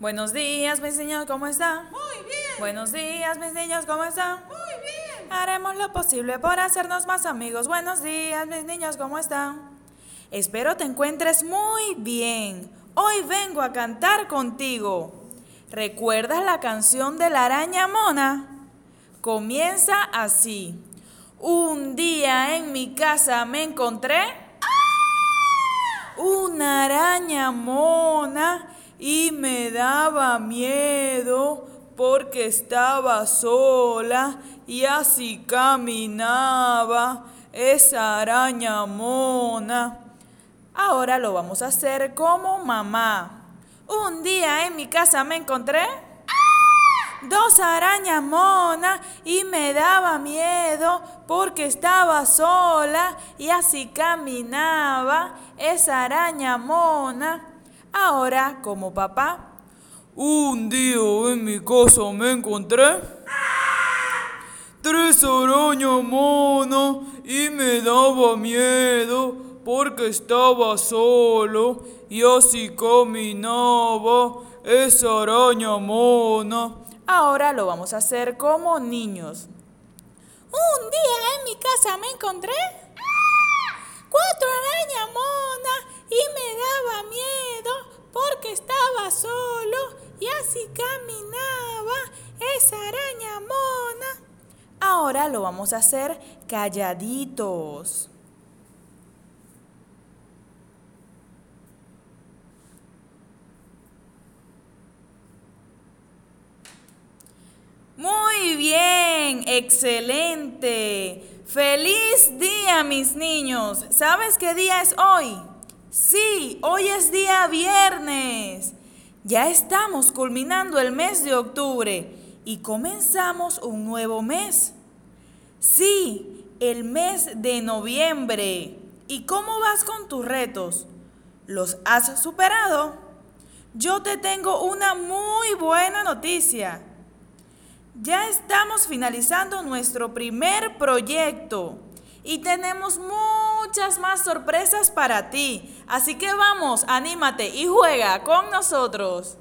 Buenos días, mis niños, ¿cómo están? Muy bien. Buenos días, mis niños, ¿cómo están? Muy bien. Haremos lo posible por hacernos más amigos. Buenos días, mis niños, ¿cómo están? Espero te encuentres muy bien. Hoy vengo a cantar contigo. ¿Recuerdas la canción de la araña mona? Comienza así. Un día en mi casa me encontré una araña mona y me daba miedo porque estaba sola y así caminaba esa araña mona. Ahora lo vamos a hacer como mamá. Un día en mi casa me encontré dos arañas monas y me daba miedo porque estaba sola y así caminaba esa araña mona. Ahora, como papá, un día en mi casa me encontré tres arañas monas y me daba miedo porque estaba solo y así caminaba esa araña mona. Ahora lo vamos a hacer como niños. Un día en mi casa me encontré solo y así caminaba esa araña mona. Ahora lo vamos a hacer calladitos. Muy bien, excelente. Feliz día, mis niños. ¿Sabes qué día es hoy? Sí, hoy es día viernes. Ya estamos culminando el mes de octubre y comenzamos un nuevo mes. Sí, el mes de noviembre. ¿Y cómo vas con tus retos? ¿Los has superado? Yo te tengo una muy buena noticia. Ya estamos finalizando nuestro primer proyecto y tenemos muchas más sorpresas para ti. Así que vamos, anímate y juega con nosotros.